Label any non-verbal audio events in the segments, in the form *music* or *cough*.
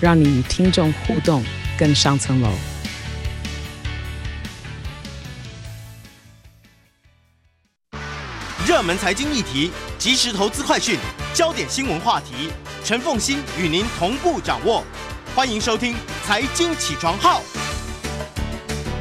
让你与听众互动更上层楼。热门财经议题、即时投资快讯、焦点新闻话题，陈凤欣与您同步掌握。欢迎收听《财经起床号》。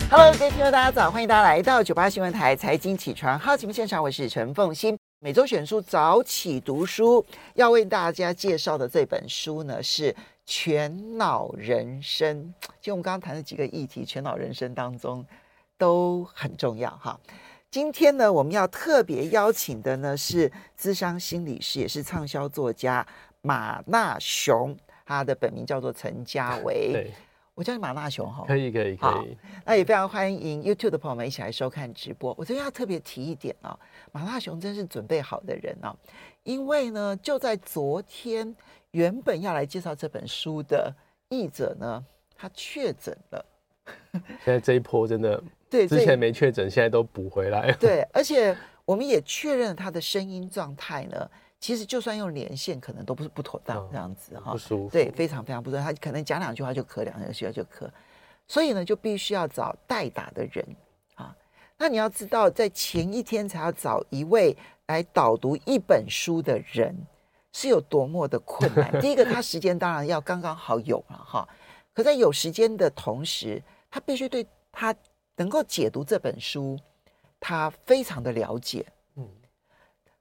Hello，各位听众，大家早！欢迎大家来到九八新闻台《财经起床号》节目现场，我是陈凤欣。每周选书早起读书，要为大家介绍的这本书呢是《全脑人生》。就我们刚刚谈的几个议题，《全脑人生》当中都很重要哈。今天呢，我们要特别邀请的呢是资商心理师，也是畅销作家马纳雄，他的本名叫做陈家 *laughs* 维。对，我叫你马纳雄哈。可以，可以，可以。那也非常欢迎 YouTube 的朋友们一起来收看直播。我这边要特别提一点啊，马纳雄真是准备好的人啊，因为呢，就在昨天，原本要来介绍这本书的译者呢，他确诊了。*laughs* 现在这一波真的。对，之前没确诊，现在都补回来。对，而且我们也确认了他的声音状态呢，其实就算用连线，可能都不是不妥当这样子哈、哦，不舒服。对，非常非常不舒服。他可能讲两句话就咳，两句话就咳，所以呢，就必须要找代打的人啊。那你要知道，在前一天才要找一位来导读一本书的人，是有多么的困难。*laughs* 第一个，他时间当然要刚刚好有了哈，可在有时间的同时，他必须对他。能够解读这本书，他非常的了解，嗯，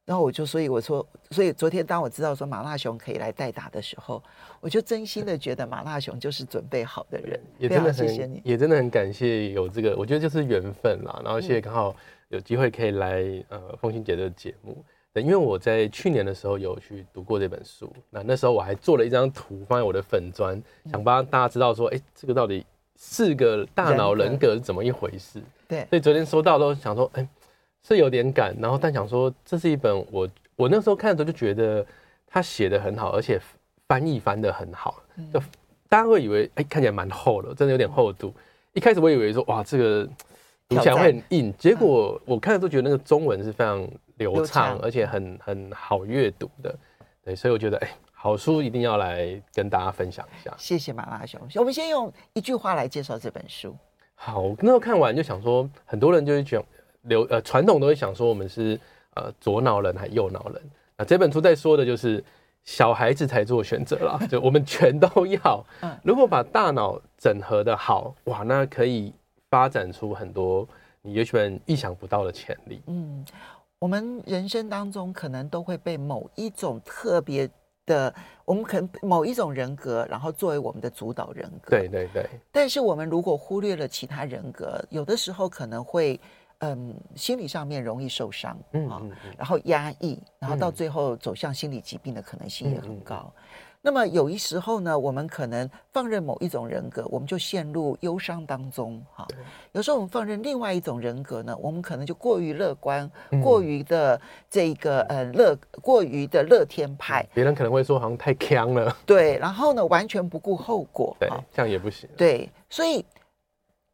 然后我就所以我说，所以昨天当我知道说马纳雄可以来代打的时候，我就真心的觉得马纳雄就是准备好的人，*laughs* 也真的很谢谢你，也真的很感谢有这个，我觉得就是缘分啦。然后谢谢刚好有机会可以来呃凤馨姐的节目，因为我在去年的时候有去读过这本书，那那时候我还做了一张图放在我的粉砖，想帮大家知道说，哎，这个到底。四个大脑人格是怎么一回事？对，所以昨天收到都想说，哎、欸，是有点赶，然后但想说，这是一本我我那时候看的时候就觉得他写的很好，而且翻译翻的很好，就大家会以为，哎、欸，看起来蛮厚的，真的有点厚度。一开始我以为说，哇，这个读起来会很硬，结果我看的都觉得那个中文是非常流畅，而且很很好阅读的。对，所以我觉得，哎、欸。好书一定要来跟大家分享一下。谢谢马拉熊。我们先用一句话来介绍这本书。好，我那时候看完就想说，很多人就会讲流呃传统都会想说我们是呃左脑人还是右脑人。那这本书在说的就是小孩子才做选择啦，*laughs* 就我们全都要。如果把大脑整合的好，哇，那可以发展出很多你也许意想不到的潜力。嗯，我们人生当中可能都会被某一种特别。的，我们可能某一种人格，然后作为我们的主导人格。对对对。但是我们如果忽略了其他人格，有的时候可能会，嗯，心理上面容易受伤，嗯，嗯，嗯，然后压抑，然后到最后走向心理疾病的可能性也很高。那么有一时候呢，我们可能放任某一种人格，我们就陷入忧伤当中。哈，有时候我们放任另外一种人格呢，我们可能就过于乐观，嗯、过于的这个呃乐，过于的乐天派。别人可能会说好像太强了。对，然后呢，完全不顾后果。对，这样也不行。对，所以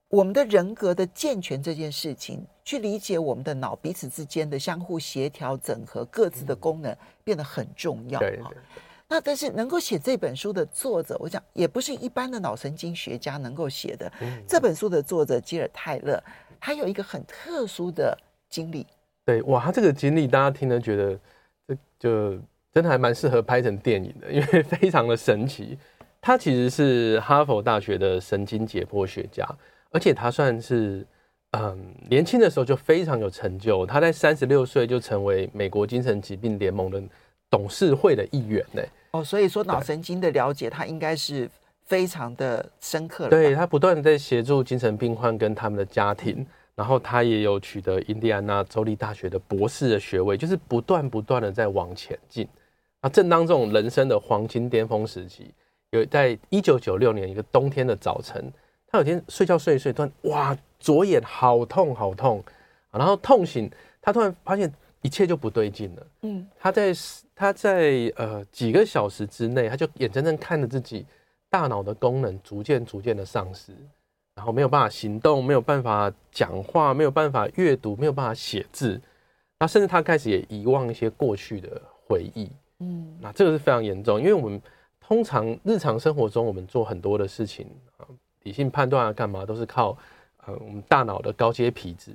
我们的人格的健全这件事情，去理解我们的脑彼此之间的相互协调、整合各自的功能，变得很重要。对。那但是能够写这本书的作者，我想也不是一般的脑神经学家能够写的。这本书的作者吉尔泰勒，他有一个很特殊的经历。对，哇，他这个经历大家听了觉得，这就真的还蛮适合拍成电影的，因为 *laughs* 非常的神奇。他其实是哈佛大学的神经解剖学家，而且他算是嗯年轻的时候就非常有成就。他在三十六岁就成为美国精神疾病联盟的董事会的一员呢。哦，所以说脑神经的了解，他应该是非常的深刻。对，他不断的在协助精神病患跟他们的家庭，然后他也有取得印第安纳州立大学的博士的学位，就是不断不断的在往前进。啊，正当这种人生的黄金巅峰时期，有在一九九六年一个冬天的早晨，他有天睡觉睡一睡，突然哇，左眼好痛好痛，然后痛醒，他突然发现一切就不对劲了。嗯，他在他在呃几个小时之内，他就眼睁睁看着自己大脑的功能逐渐逐渐的丧失，然后没有办法行动，没有办法讲话，没有办法阅读，没有办法写字，那甚至他开始也遗忘一些过去的回忆。嗯，那这个是非常严重，因为我们。通常日常生活中，我们做很多的事情啊，理性判断啊，干嘛都是靠呃我们大脑的高阶皮质。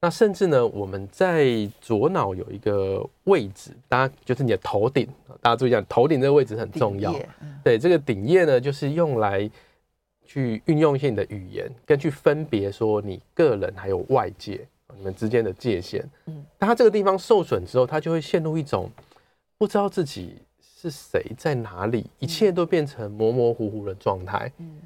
那甚至呢，我们在左脑有一个位置，大家就是你的头顶，大家注意一下，头顶这个位置很重要。对，这个顶叶呢，就是用来去运用一些你的语言，跟去分别说你个人还有外界你们之间的界限。嗯，当它这个地方受损之后，它就会陷入一种不知道自己。是谁在哪里？一切都变成模模糊糊的状态。嗯，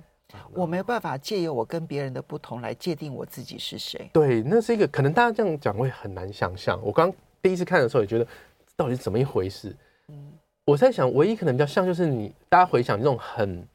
我没有办法借由我跟别人的不同来界定我自己是谁。对，那是一个可能大家这样讲会很难想象。我刚第一次看的时候也觉得到底是怎么一回事。嗯，我在想，唯一可能比较像就是你大家回想这种很，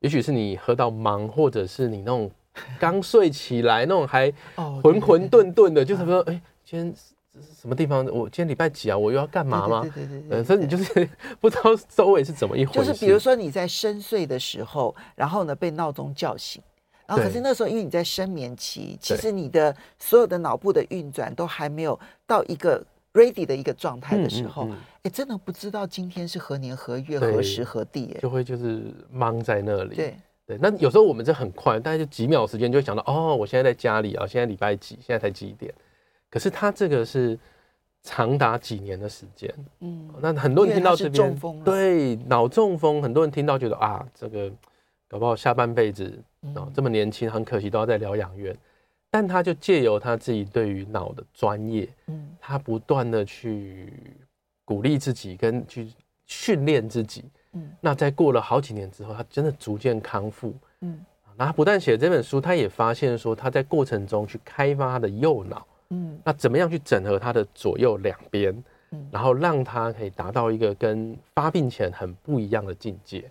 也许是你喝到忙，或者是你那种刚睡起来那种还 *laughs* 浑浑沌沌的，就是说，哎，今天。这是什么地方？我今天礼拜几啊？我又要干嘛吗？对对对对，对，对，所以你就是 *laughs* 不知道周围是怎么一回事。就是比如说你在深睡的时候，然后呢被闹钟叫醒，然后可是那时候因为你在深眠期，其实你的所有的脑部的运转都还没有到一个 ready 的一个状态的时候，哎、嗯嗯嗯，真的不知道今天是何年何月何时何地，哎，就会就是忙在那里。对对，那有时候我们这很快，大概就几秒时间就会想到，哦，我现在在家里啊，现在礼拜几？现在才几点？可是他这个是长达几年的时间，嗯，那很多人听到这边，对，脑中风，很多人听到觉得啊，这个搞不好下半辈子啊这么年轻，很可惜都要在疗养院。但他就借由他自己对于脑的专业，嗯，他不断的去鼓励自己，跟去训练自己，嗯，那在过了好几年之后，他真的逐渐康复，嗯，那他不但写这本书，他也发现说他在过程中去开发他的右脑。嗯，那怎么样去整合他的左右两边，嗯，然后让他可以达到一个跟发病前很不一样的境界。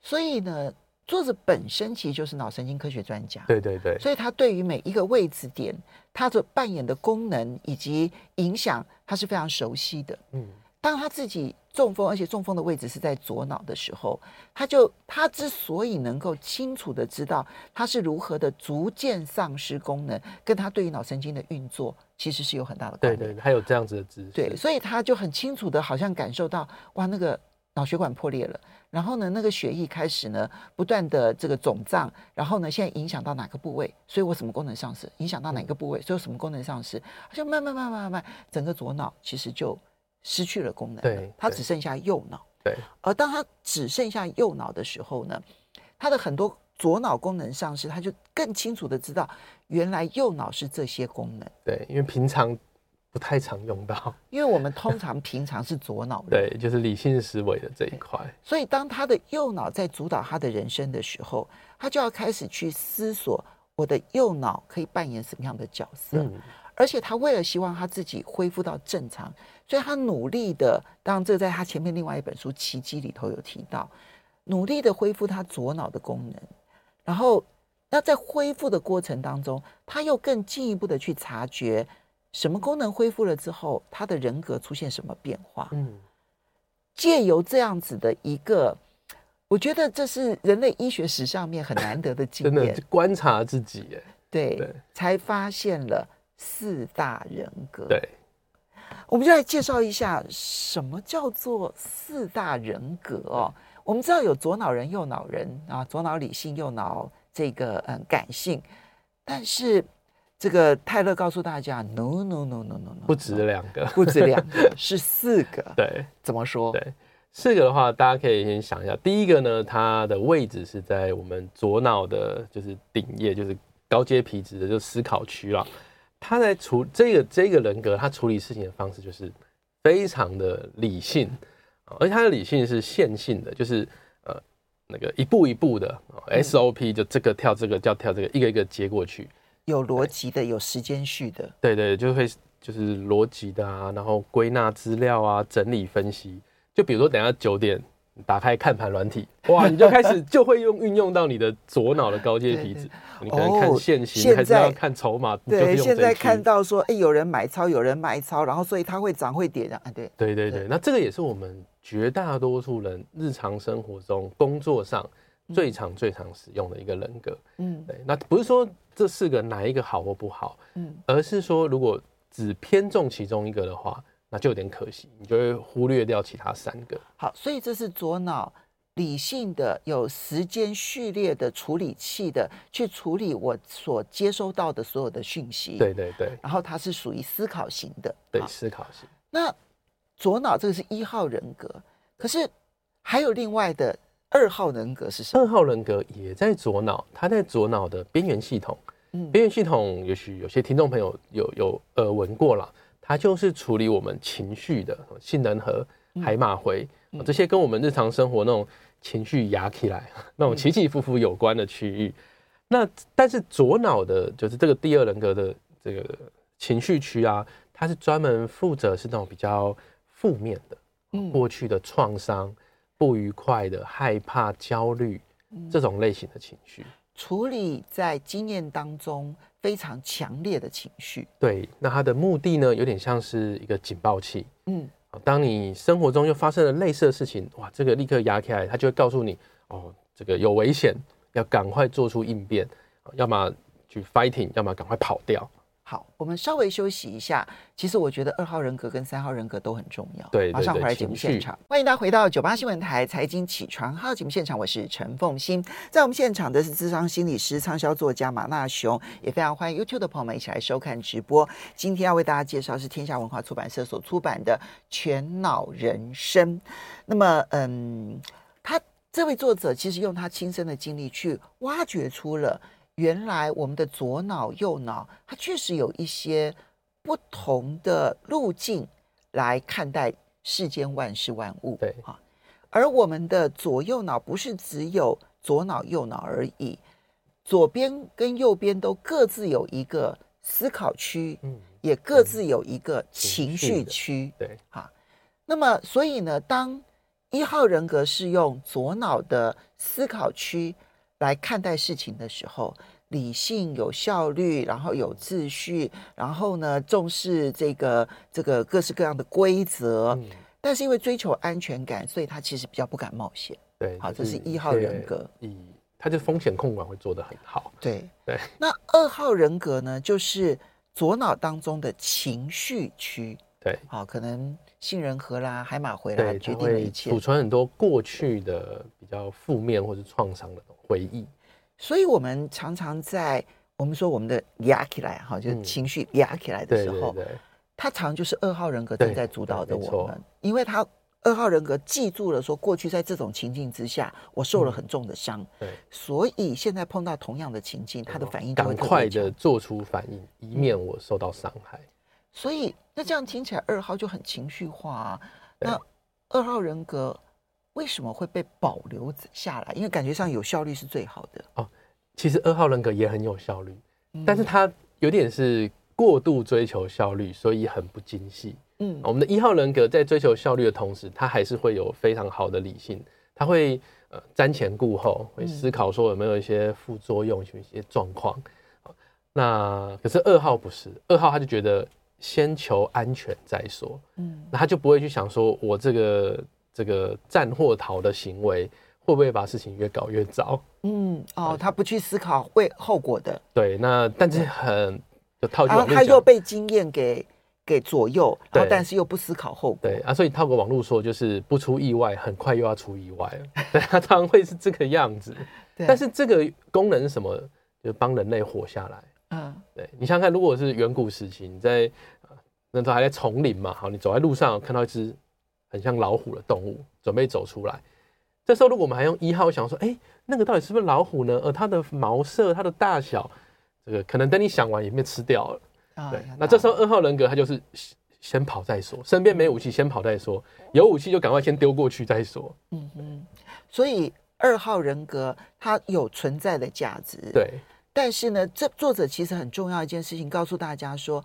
所以呢，作者本身其实就是脑神经科学专家，对对对，所以他对于每一个位置点，他所扮演的功能以及影响，他是非常熟悉的。嗯。当他自己中风，而且中风的位置是在左脑的时候，他就他之所以能够清楚的知道他是如何的逐渐丧失功能，跟他对于脑神经的运作其实是有很大的关系。对对，还有这样子的知识。对，所以他就很清楚的，好像感受到哇，那个脑血管破裂了，然后呢，那个血液开始呢不断的这个肿胀，然后呢，现在影响到哪个部位，所以我什么功能丧失？影响到哪个部位，所以我什么功能丧失？就慢慢慢慢慢慢，整个左脑其实就。失去了功能，对，它只剩下右脑。对，而当他只剩下右脑的时候呢，他的很多左脑功能丧失，他就更清楚的知道，原来右脑是这些功能。对，因为平常不太常用到，因为我们通常 *laughs* 平常是左脑，对，就是理性思维的这一块。所以当他的右脑在主导他的人生的时候，他就要开始去思索，我的右脑可以扮演什么样的角色。嗯而且他为了希望他自己恢复到正常，所以他努力的，当然这在他前面另外一本书《奇迹》里头有提到，努力的恢复他左脑的功能。然后，那在恢复的过程当中，他又更进一步的去察觉什么功能恢复了之后，他的人格出现什么变化。嗯，借由这样子的一个，我觉得这是人类医学史上面很难得的经 *laughs* 验，真的观察自己，哎，对，对，才发现了。四大人格，对，我们就来介绍一下什么叫做四大人格哦。我们知道有左脑人、右脑人啊，左脑理性，右脑这个嗯感性。但是这个泰勒告诉大家，no no no no no no，不止两个，*laughs* 不止两个，是四个。*laughs* 对，怎么说？对，四个的话，大家可以先想一下。第一个呢，它的位置是在我们左脑的，就是顶叶，就是高阶皮质的，就思考区了。他在处这个这个人格，他处理事情的方式就是非常的理性，而且他的理性是线性的，就是呃那个一步一步的 SOP，就这个跳这个叫跳这个，一个一个接过去，有逻辑的，有时间序的，对对，就会就是逻辑的啊，然后归纳资料啊，整理分析。就比如说等下九点打开看盘软体，*laughs* 哇，你就开始就会用运用到你的左脑的高阶 *laughs* 皮质。你可能看线型，还是要看筹码。对，现在看到说，哎，有人买超，有人卖超，然后所以它会涨会跌的。啊，对，对对对。那这个也是我们绝大多数人日常生活中、工作上最常、最常使用的一个人格。嗯，对。那不是说这四个哪一个好或不好，嗯，而是说如果只偏重其中一个的话。那就有点可惜，你就会忽略掉其他三个。好，所以这是左脑理性的、有时间序列的处理器的，去处理我所接收到的所有的讯息。对对对。然后它是属于思考型的。对，思考型。那左脑这个是一号人格，可是还有另外的二号人格是什么？二号人格也在左脑，它在左脑的边缘系统。嗯，边缘系统也许有些听众朋友有有耳闻过了。它就是处理我们情绪的杏仁核、海马回这些跟我们日常生活那种情绪压起来、*laughs* 那种起起伏伏有关的区域。那但是左脑的，就是这个第二人格的这个情绪区啊，它是专门负责是那种比较负面的，过去的创伤、不愉快的、害怕、焦虑这种类型的情绪，处理在经验当中。非常强烈的情绪，对，那它的目的呢，有点像是一个警报器。嗯，当你生活中又发生了类似的事情，哇，这个立刻压起来，它就会告诉你，哦，这个有危险，要赶快做出应变，要么去 fighting，要么赶快跑掉。好，我们稍微休息一下。其实我觉得二号人格跟三号人格都很重要。对，马上回来节目现场，欢迎大家回到九八新闻台财经起床号节目现场，我是陈凤欣。在我们现场的是智商心理师、畅销作家马纳雄，也非常欢迎 YouTube 的朋友们一起来收看直播。今天要为大家介绍是天下文化出版社所出版的《全脑人生》。那么，嗯，他这位作者其实用他亲身的经历去挖掘出了。原来我们的左脑、右脑，它确实有一些不同的路径来看待世间万事万物。对啊，而我们的左右脑不是只有左脑、右脑而已，左边跟右边都各自有一个思考区，嗯，也各自有一个情绪区。对，啊，那么所以呢，当一号人格是用左脑的思考区。来看待事情的时候，理性、有效率，然后有秩序，然后呢，重视这个这个各式各样的规则。嗯、但是因为追求安全感，所以他其实比较不敢冒险。对，好，这是一号人格。以他就风险控管会做得很好。对对。那二号人格呢，就是左脑当中的情绪区。对，好，可能杏仁核啦、海马回来决定了一切，储存很多过去的比较负面或者创伤的回忆，所以我们常常在我们说我们的压起来哈，就是情绪压起来的时候，他常就是二号人格正在主导着我们，因为他二号人格记住了说过去在这种情境之下，我受了很重的伤，对，所以现在碰到同样的情境，他的反应赶快的做出反应，以免我受到伤害。所以，那这样听起来，二号就很情绪化啊。那二号人格为什么会被保留下来？因为感觉上有效率是最好的哦。其实二号人格也很有效率，嗯、但是他有点是过度追求效率，所以很不精细。嗯，我们的一号人格在追求效率的同时，他还是会有非常好的理性，他会呃瞻前顾后，会思考说有没有一些副作用、一些状况。那可是二号不是，二号他就觉得。先求安全再说，嗯，那他就不会去想说，我这个这个战或逃的行为会不会把事情越搞越糟？嗯，哦，他不去思考会后果的。对，那但是很就套，然后他又被经验给给左右，然后但是又不思考后果。对啊，所以套个网络说，就是不出意外，很快又要出意外了。*laughs* 对，他常常会是这个样子。*laughs* 对，但是这个功能是什么？就是帮人类活下来。嗯，对，你想想看，如果是远古时期，你在那时候还在丛林嘛，好，你走在路上看到一只很像老虎的动物，准备走出来，这时候如果我们还用一号想说，哎，那个到底是不是老虎呢？而它的毛色、它的大小，这个可能等你想完也被吃掉了。对，那这时候二号人格他就是先跑再说，身边没武器先跑再说，有武器就赶快先丢过去再说。嗯嗯，所以二号人格它有存在的价值。对。但是呢，这作者其实很重要一件事情，告诉大家说，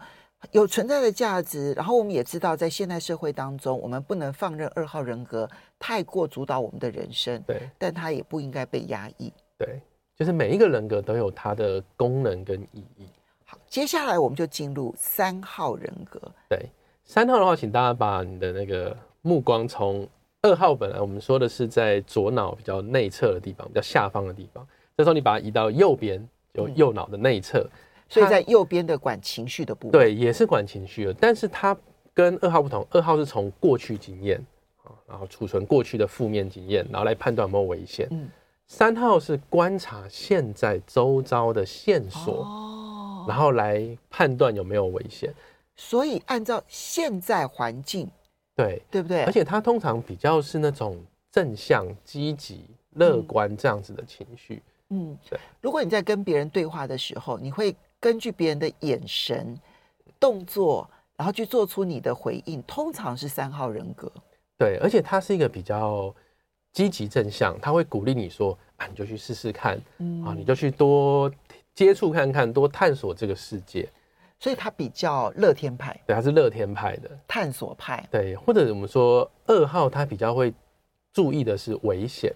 有存在的价值。然后我们也知道，在现代社会当中，我们不能放任二号人格太过主导我们的人生。对，但它也不应该被压抑。对，就是每一个人格都有它的功能跟意义。好，接下来我们就进入三号人格。对，三号的话，请大家把你的那个目光从二号本来我们说的是在左脑比较内侧的地方，比较下方的地方。这时候你把它移到右边，就右脑的内侧。嗯所以在右边的管情绪的部分，对，也是管情绪的，但是它跟二号不同，二号是从过去经验啊，然后储存过去的负面经验，然后来判断有没有危险。嗯，三号是观察现在周遭的线索，哦，然后来判断有没有危险。所以按照现在环境，对，对不对？而且它通常比较是那种正向、积极、乐观这样子的情绪。嗯，对。如果你在跟别人对话的时候，你会。根据别人的眼神、动作，然后去做出你的回应，通常是三号人格。对，而且他是一个比较积极正向，他会鼓励你说：“啊，你就去试试看，嗯、啊，你就去多接触看看，多探索这个世界。”所以他比较乐天派。对，他是乐天派的探索派。对，或者我们说二号，他比较会注意的是危险。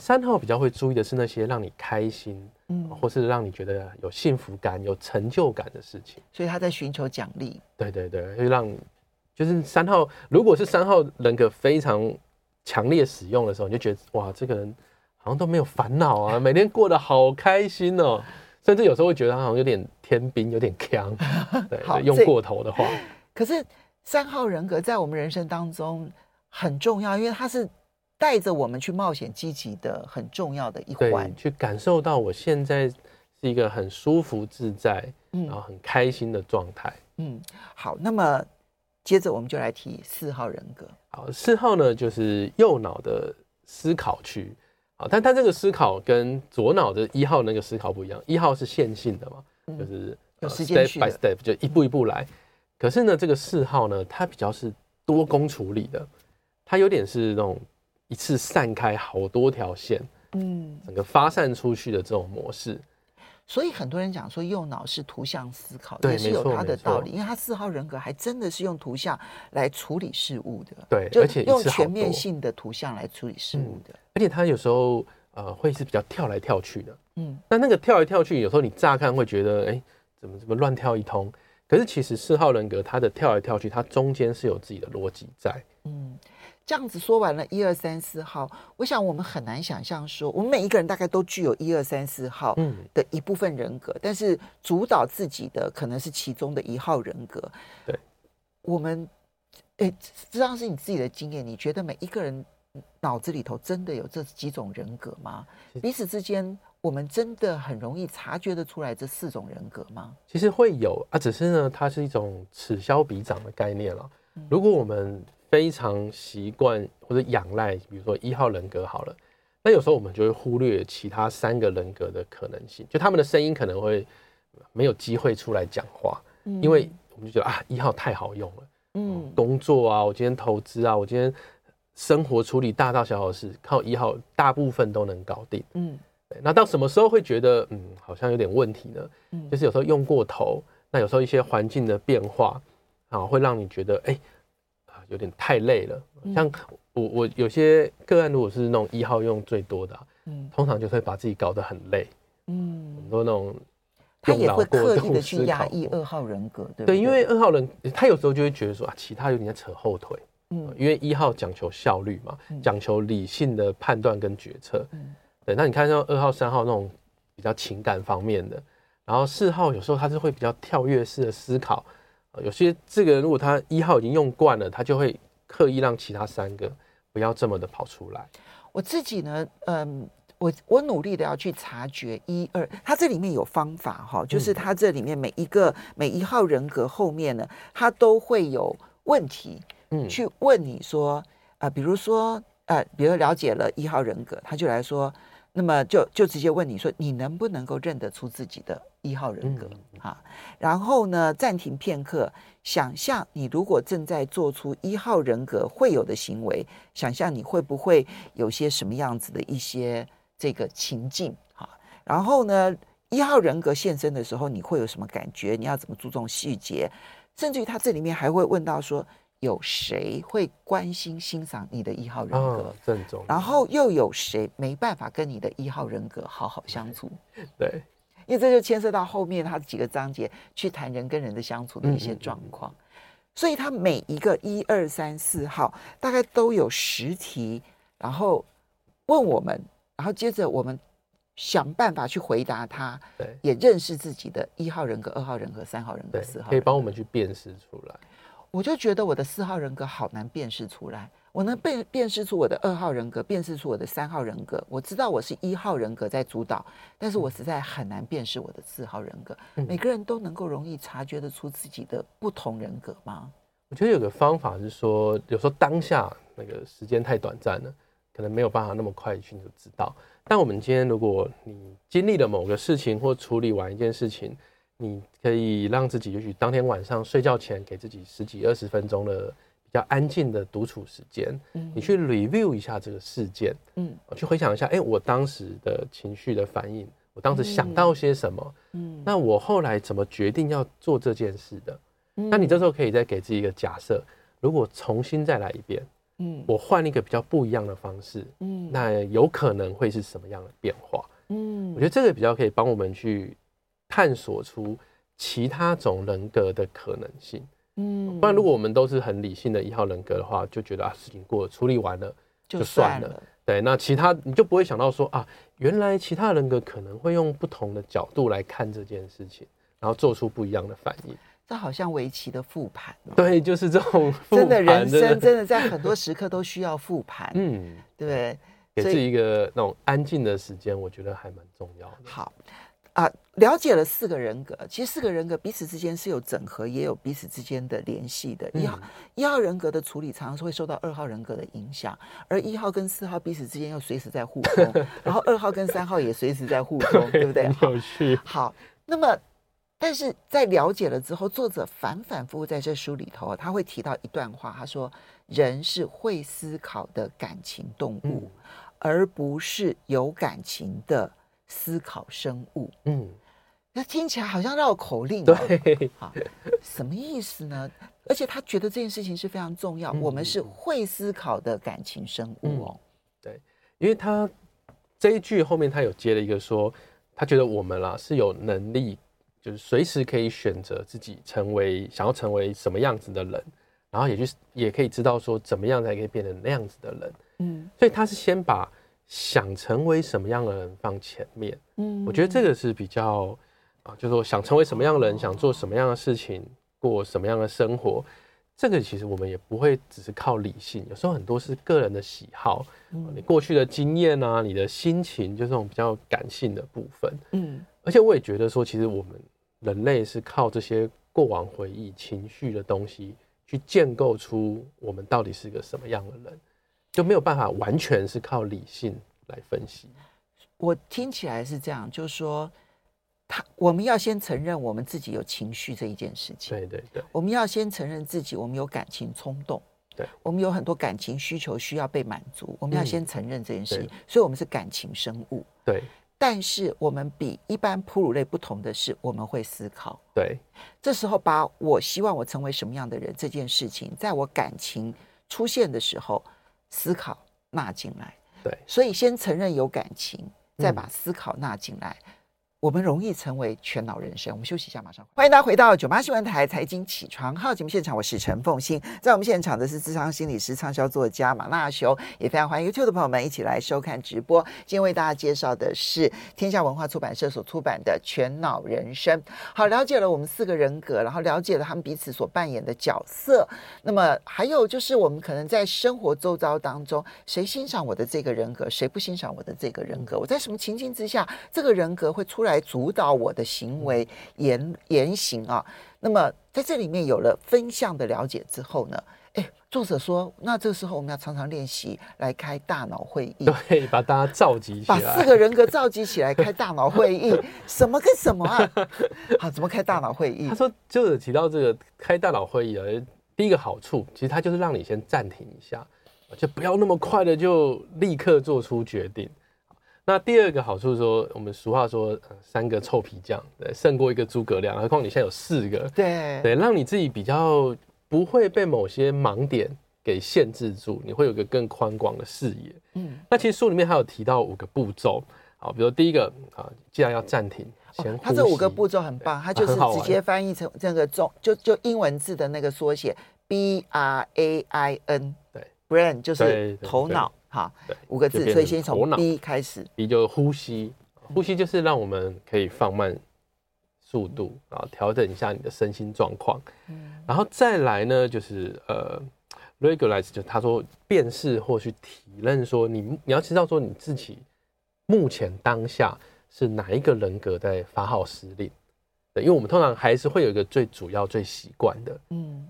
三号比较会注意的是那些让你开心，嗯，或是让你觉得有幸福感、有成就感的事情。所以他在寻求奖励。对对对，会让就是三号，如果是三号人格非常强烈使用的时候，你就觉得哇，这个人好像都没有烦恼啊，*laughs* 每天过得好开心哦。甚至有时候会觉得他好像有点天兵，有点强。*laughs* 对，用过头的话。可是三号人格在我们人生当中很重要，因为他是。带着我们去冒险、积极的很重要的一环，去感受到我现在是一个很舒服自在，嗯，然后很开心的状态。嗯，好，那么接着我们就来提四号人格。好，四号呢就是右脑的思考区。好，但它这个思考跟左脑的一号那个思考不一样，一号是线性的嘛，嗯、就是有时间 step by step 就一步一步来。可是呢，这个四号呢，它比较是多工处理的，它有点是那种。一次散开好多条线，嗯，整个发散出去的这种模式，所以很多人讲说右脑是图像思考，对，也是有它的道理，因为他四号人格还真的是用图像来处理事物的，对，而且用全面性的图像来处理事物的，而且他有时候呃会是比较跳来跳去的，嗯，那那个跳来跳去，有时候你乍看会觉得，哎，怎么怎么乱跳一通，可是其实四号人格他的跳来跳去，它中间是有自己的逻辑在，嗯。这样子说完了，一二三四号，我想我们很难想象说，我们每一个人大概都具有一二三四号的一部分人格，嗯、但是主导自己的可能是其中的一号人格。对，我们，诶，这样是你自己的经验，你觉得每一个人脑子里头真的有这几种人格吗？彼此之间，我们真的很容易察觉得出来这四种人格吗？其实会有啊，只是呢，它是一种此消彼长的概念了。如果我们非常习惯或者仰赖，比如说一号人格好了，那有时候我们就会忽略其他三个人格的可能性，就他们的声音可能会没有机会出来讲话，嗯、因为我们就觉得啊，一号太好用了，嗯，工作啊，我今天投资啊，我今天生活处理大大小小的事，靠一号大部分都能搞定，嗯，对，那到什么时候会觉得嗯好像有点问题呢？嗯，就是有时候用过头，那有时候一些环境的变化啊，会让你觉得哎。欸有点太累了，像我我有些个案，如果是那种一号用最多的，嗯，通常就会把自己搞得很累，嗯，很多那种他也会刻意的去压抑二号人格，对对？对，因为二号人他有时候就会觉得说啊，其他有点在扯后腿，嗯，因为一号讲求效率嘛，讲求理性的判断跟决策，嗯，对。那你看像二号、三号那种比较情感方面的，然后四号有时候他是会比较跳跃式的思考。有些这个如果他一号已经用惯了，他就会刻意让其他三个不要这么的跑出来。我自己呢，嗯，我我努力的要去察觉一二，他这里面有方法哈，就是他这里面每一个每一号人格后面呢，他都会有问题，嗯，去问你说啊、呃，比如说呃，比如了解了一号人格，他就来说。那么就就直接问你说，你能不能够认得出自己的一号人格啊？然后呢，暂停片刻，想象你如果正在做出一号人格会有的行为，想象你会不会有些什么样子的一些这个情境啊？然后呢，一号人格现身的时候，你会有什么感觉？你要怎么注重细节？甚至于他这里面还会问到说，有谁会关心欣赏你的一号人格？然后又有谁没办法跟你的一号人格好好相处？*laughs* 对，因为这就牵涉到后面他几个章节去谈人跟人的相处的一些状况。嗯嗯嗯所以他每一个一二三四号大概都有十题，然后问我们，然后接着我们想办法去回答他，对，也认识自己的一号人格、二号人格、三号人格、四号人格，可以帮我们去辨识出来。我就觉得我的四号人格好难辨识出来。我能辨辨识出我的二号人格，辨识出我的三号人格。我知道我是一号人格在主导，但是我实在很难辨识我的四号人格。嗯、每个人都能够容易察觉得出自己的不同人格吗？我觉得有个方法是说，有时候当下那个时间太短暂了，可能没有办法那么快去就知道。但我们今天，如果你经历了某个事情或处理完一件事情，你可以让自己，也许当天晚上睡觉前，给自己十几二十分钟的。比较安静的独处时间，嗯，你去 review 一下这个事件，嗯，去回想一下，哎，我当时的情绪的反应，我当时想到些什么，嗯，那我后来怎么决定要做这件事的？嗯，那你这时候可以再给自己一个假设，如果重新再来一遍，嗯，我换一个比较不一样的方式，嗯，那有可能会是什么样的变化？嗯，我觉得这个比较可以帮我们去探索出其他种人格的可能性。嗯，不然如果我们都是很理性的一号人格的话，就觉得啊，事情过了，处理完了就算了。对，那其他你就不会想到说啊，原来其他人格可能会用不同的角度来看这件事情，然后做出不一样的反应。这好像围棋的复盘哦。对，就是这种真的人生，真的在很多时刻都需要复盘。嗯，对，给自己一个那种安静的时间，我觉得还蛮重要的。好。啊，了解了四个人格，其实四个人格彼此之间是有整合，也有彼此之间的联系的。一号一号人格的处理常常是会受到二号人格的影响，而一号跟四号彼此之间又随时在互通，然后二号跟三号也随时在互通，*laughs* 对不对？有趣。好，那么但是在了解了之后，作者反反复复在这书里头，他会提到一段话，他说：“人是会思考的感情动物，嗯、而不是有感情的。”思考生物，嗯，那听起来好像绕口令，哦，对，好，什么意思呢？而且他觉得这件事情是非常重要，嗯，我们是会思考的感情生物哦，嗯，对，因为他这一句后面他有接了一个说，他觉得我们啦是有能力，就是随时可以选择自己成为想要成为什么样子的人，然后也就是也可以知道说怎么样才可以变成那样子的人，嗯，所以他是先把。想成为什么样的人放前面，嗯，我觉得这个是比较啊，就是说想成为什么样的人，想做什么样的事情，过什么样的生活，这个其实我们也不会只是靠理性，有时候很多是个人的喜好，你过去的经验啊，你的心情，就这种比较感性的部分，嗯，而且我也觉得说，其实我们人类是靠这些过往回忆、情绪的东西，去建构出我们到底是个什么样的人。就没有办法完全是靠理性来分析。我听起来是这样，就是说，他我们要先承认我们自己有情绪这一件事情。对对对，我们要先承认自己我们有感情冲动。对，我们有很多感情需求需要被满足，我们要先承认这件事情。所以，我们是感情生物。对，但是我们比一般哺乳类不同的是，我们会思考。对，这时候把我希望我成为什么样的人这件事情，在我感情出现的时候。思考纳进来，对，所以先承认有感情，再把思考纳进来。嗯我们容易成为全脑人生。我们休息一下，马上欢迎大家回到九八新闻台财经起床号节目现场，我是陈凤欣，在我们现场的是智商心理师、畅销作家马纳雄，也非常欢迎 YouTube 的朋友们一起来收看直播。今天为大家介绍的是天下文化出版社所出版的《全脑人生》。好，了解了我们四个人格，然后了解了他们彼此所扮演的角色。那么还有就是，我们可能在生活周遭当中，谁欣赏我的这个人格，谁不欣赏我的这个人格？我在什么情境之下，这个人格会出来？来主导我的行为言言行啊，那么在这里面有了分项的了解之后呢，哎，作者说，那这个时候我们要常常练习来开大脑会议，对，把大家召集起来，把四个人格召集起来开大脑会议，*laughs* 什么跟什么啊？*laughs* 好，怎么开大脑会议？他说，作者提到这个开大脑会议啊，第一个好处，其实它就是让你先暂停一下，就不要那么快的就立刻做出决定。那第二个好处是说，我们俗话说，呃、三个臭皮匠对胜过一个诸葛亮，何况你现在有四个，对。对，让你自己比较不会被某些盲点给限制住，你会有个更宽广的视野。嗯，那其实书里面还有提到五个步骤，好，比如第一个啊，既然要暂停。它、哦、这五个步骤很棒，它就是直接翻译成这个中，就就英文字的那个缩写 B R A I N，对，Brain 就是头脑。好，五个字，所以先从 B 开始。B 就是呼吸，呼吸就是让我们可以放慢速度，然后调整一下你的身心状况。嗯，然后再来呢，就是呃，regularize，就他说辨识或去体认，说你你要知道说你自己目前当下是哪一个人格在发号施令。对，因为我们通常还是会有一个最主要、最习惯的。嗯，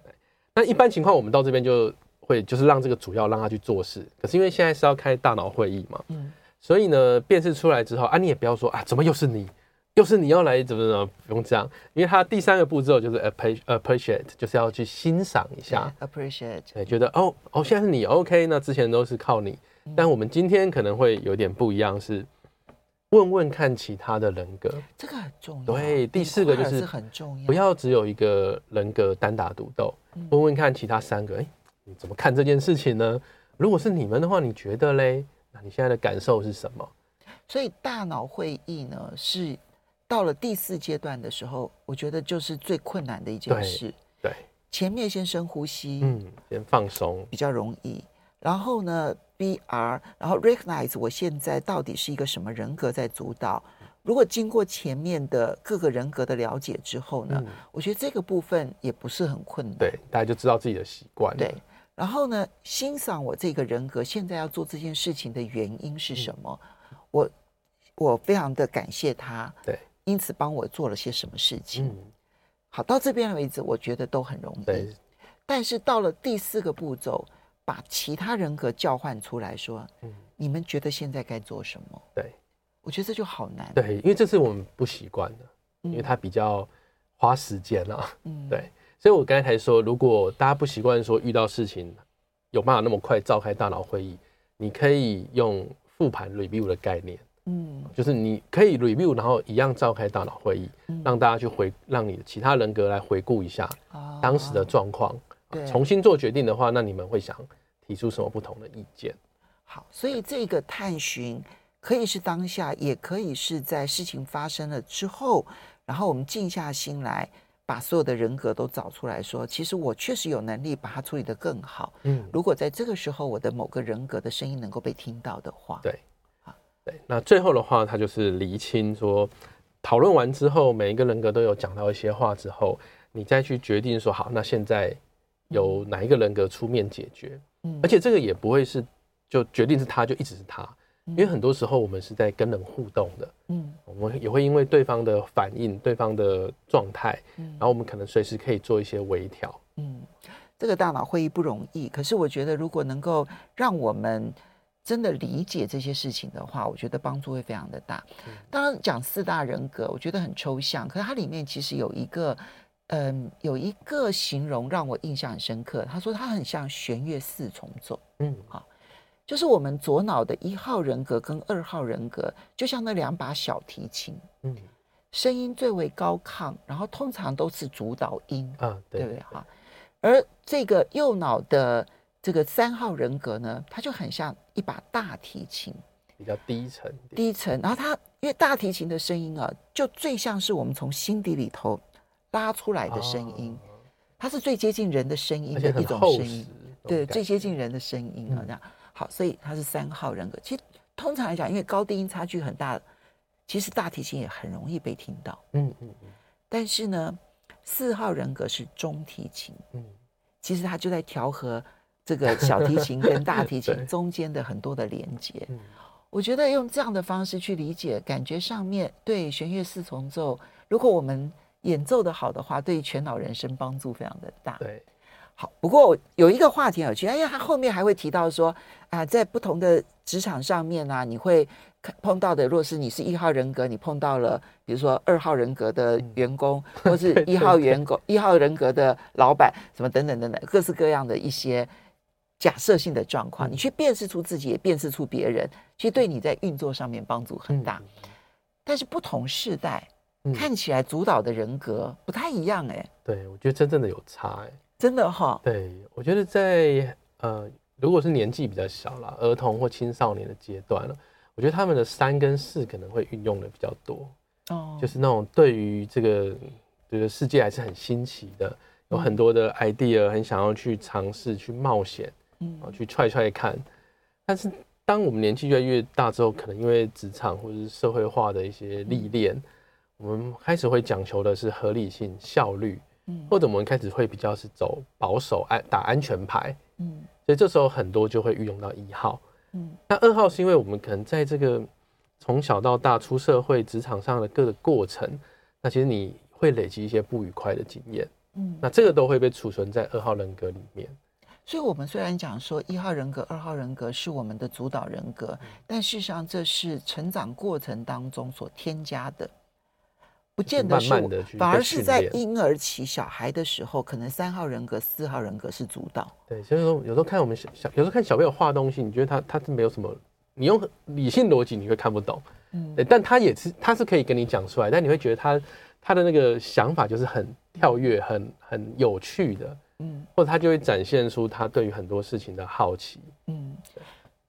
那一般情况，我们到这边就。会就是让这个主要让他去做事，可是因为现在是要开大脑会议嘛，嗯，所以呢，辨识出来之后啊，你也不要说啊，怎么又是你，又是你要来怎么怎么，不用这样，因为他第三个步骤就是 appreciate，就是要去欣赏一下，appreciate，对，觉得哦哦，现在是你 OK，那之前都是靠你，但我们今天可能会有点不一样，是问问看其他的人格，这个很重要，对，第四个就是很重要，不要只有一个人格单打独斗，问问看其他三个，哎。你怎么看这件事情呢？如果是你们的话，你觉得嘞？那你现在的感受是什么？所以大脑会议呢，是到了第四阶段的时候，我觉得就是最困难的一件事。对，对前面先深呼吸，嗯，先放松，比较容易。然后呢，BR，然后 recognize 我现在到底是一个什么人格在主导。如果经过前面的各个人格的了解之后呢，嗯、我觉得这个部分也不是很困难。对，大家就知道自己的习惯。对。然后呢，欣赏我这个人格现在要做这件事情的原因是什么？嗯、我我非常的感谢他，对，因此帮我做了些什么事情。嗯、好，到这边为止，我觉得都很容易。对，但是到了第四个步骤，把其他人格叫唤出来说，嗯，你们觉得现在该做什么？对，我觉得这就好难。对，因为这是我们不习惯的，因为他比较花时间啊。嗯，对。所以，我刚才说，如果大家不习惯说遇到事情有办法那么快召开大脑会议，你可以用复盘 review 的概念，嗯，就是你可以 review，然后一样召开大脑会议，让大家去回，让你的其他人格来回顾一下当时的状况，重新做决定的话，那你们会想提出什么不同的意见？好，所以这个探寻可以是当下，也可以是在事情发生了之后，然后我们静下心来。把所有的人格都找出来说，其实我确实有能力把它处理得更好。嗯，如果在这个时候我的某个人格的声音能够被听到的话，对，啊，对。那最后的话，他就是厘清说，讨论完之后，每一个人格都有讲到一些话之后，你再去决定说，好，那现在由哪一个人格出面解决？嗯，而且这个也不会是就决定是他就一直是他。因为很多时候我们是在跟人互动的，嗯，我们也会因为对方的反应、对方的状态，嗯，然后我们可能随时可以做一些微调，嗯，这个大脑会议不容易，可是我觉得如果能够让我们真的理解这些事情的话，我觉得帮助会非常的大。当然讲四大人格，我觉得很抽象，可是它里面其实有一个，嗯，有一个形容让我印象很深刻。他说他很像弦乐四重奏，嗯，好。就是我们左脑的一号人格跟二号人格，就像那两把小提琴，嗯，声音最为高亢，然后通常都是主导音啊，对不对哈？而这个右脑的这个三号人格呢，它就很像一把大提琴，比较低沉，低沉。然后它因为大提琴的声音啊，就最像是我们从心底里头拉出来的声音，它是最接近人的声音的一种声音，对，最接近人的声音啊，这样。好，所以他是三号人格。其实通常来讲，因为高低音差距很大，其实大提琴也很容易被听到。嗯嗯嗯。但是呢，四号人格是中提琴。嗯。其实他就在调和这个小提琴跟大提琴 *laughs* 中间的很多的连接。嗯。我觉得用这样的方式去理解，感觉上面对弦乐四重奏，如果我们演奏的好的话，对全脑人生帮助非常的大。对。好，不过有一个话题有趣，哎呀他后面还会提到说啊，在不同的职场上面啊，你会碰到的，若是你是一号人格，你碰到了比如说二号人格的员工，*laughs* 或是一号员工、一号人格的老板，什么等等等等，各式各样的一些假设性的状况，嗯、你去辨识出自己，也辨识出别人，其实对你在运作上面帮助很大。嗯、但是不同世代、嗯、看起来主导的人格不太一样、欸，哎，对，我觉得真正的有差、欸，哎，真的哈、哦。对，我觉得在呃，如果是年纪比较小啦，儿童或青少年的阶段了，我觉得他们的三跟四可能会运用的比较多，哦，就是那种对于这个这个世界还是很新奇的，有很多的 idea，很想要去尝试去冒险。嗯，去踹踹看，但是当我们年纪越来越大之后，可能因为职场或者是社会化的一些历练，嗯、我们开始会讲求的是合理性、效率，嗯，或者我们开始会比较是走保守、安打安全牌，嗯，所以这时候很多就会运用到一号，嗯，那二号是因为我们可能在这个从小到大出社会职场上的各个过程，那其实你会累积一些不愉快的经验，嗯，那这个都会被储存在二号人格里面。所以，我们虽然讲说一号人格、二号人格是我们的主导人格，但事实上这是成长过程当中所添加的，不见得是，慢慢的反而是在婴儿期小孩的时候，可能三号人格、四号人格是主导。对，所以说有时候看我们小小，有时候看小朋友画东西，你觉得他他是没有什么，你用理性逻辑你会看不懂，嗯，对，但他也是他是可以跟你讲出来，但你会觉得他他的那个想法就是很跳跃、很很有趣的。嗯，或者他就会展现出他对于很多事情的好奇。嗯，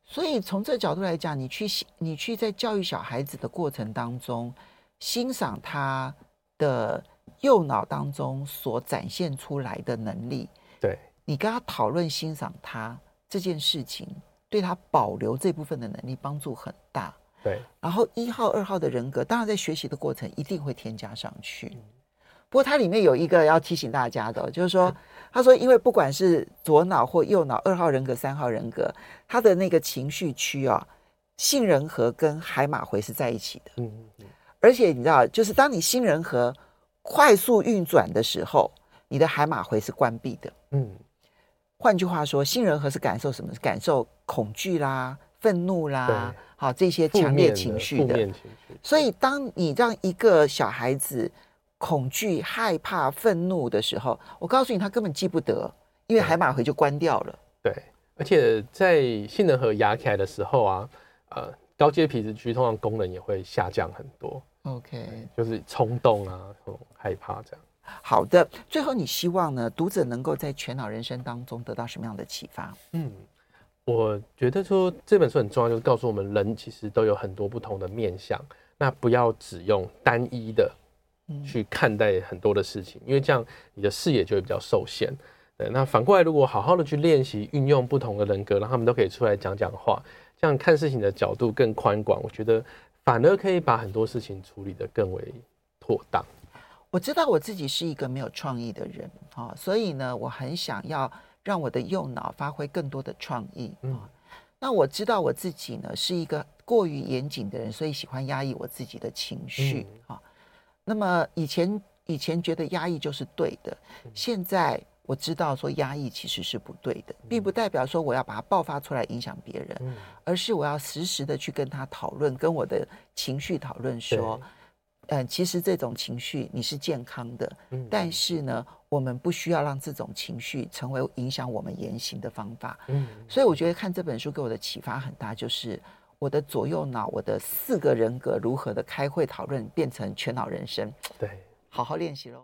所以从这个角度来讲，你去你去在教育小孩子的过程当中，欣赏他的右脑当中所展现出来的能力。对，你跟他讨论欣赏他这件事情，对他保留这部分的能力帮助很大。对，然后一号、二号的人格，当然在学习的过程一定会添加上去。不过它里面有一个要提醒大家的，就是说，*laughs* 他说，因为不管是左脑或右脑，二号人格、三号人格，他的那个情绪区啊，杏仁核跟海马回是在一起的。嗯嗯。而且你知道，就是当你杏仁核快速运转的时候，你的海马回是关闭的。嗯。换句话说，杏仁核是感受什么？是感受恐惧啦、愤怒啦，好这些强烈情绪的。所以，当你让一个小孩子。恐惧、害怕、愤怒的时候，我告诉你，他根本记不得，因为海马回就关掉了。对，而且在杏仁核压起来的时候啊，呃，高阶皮质区通常功能也会下降很多。OK，就是冲动啊，害怕这样。好的，最后你希望呢，读者能够在全脑人生当中得到什么样的启发？嗯，我觉得说这本书很重要，就是告诉我们人其实都有很多不同的面相，那不要只用单一的。去看待很多的事情，因为这样你的视野就会比较受限。对，那反过来，如果好好的去练习运用不同的人格，让他们都可以出来讲讲话，这样看事情的角度更宽广，我觉得反而可以把很多事情处理得更为妥当。我知道我自己是一个没有创意的人啊，所以呢，我很想要让我的右脑发挥更多的创意。嗯，那我知道我自己呢是一个过于严谨的人，所以喜欢压抑我自己的情绪啊。那么以前以前觉得压抑就是对的，现在我知道说压抑其实是不对的，并不代表说我要把它爆发出来影响别人，而是我要实时的去跟他讨论，跟我的情绪讨论说，嗯，其实这种情绪你是健康的，但是呢，我们不需要让这种情绪成为影响我们言行的方法。嗯，所以我觉得看这本书给我的启发很大，就是。我的左右脑，我的四个人格如何的开会讨论，变成全脑人生？对，好好练习喽。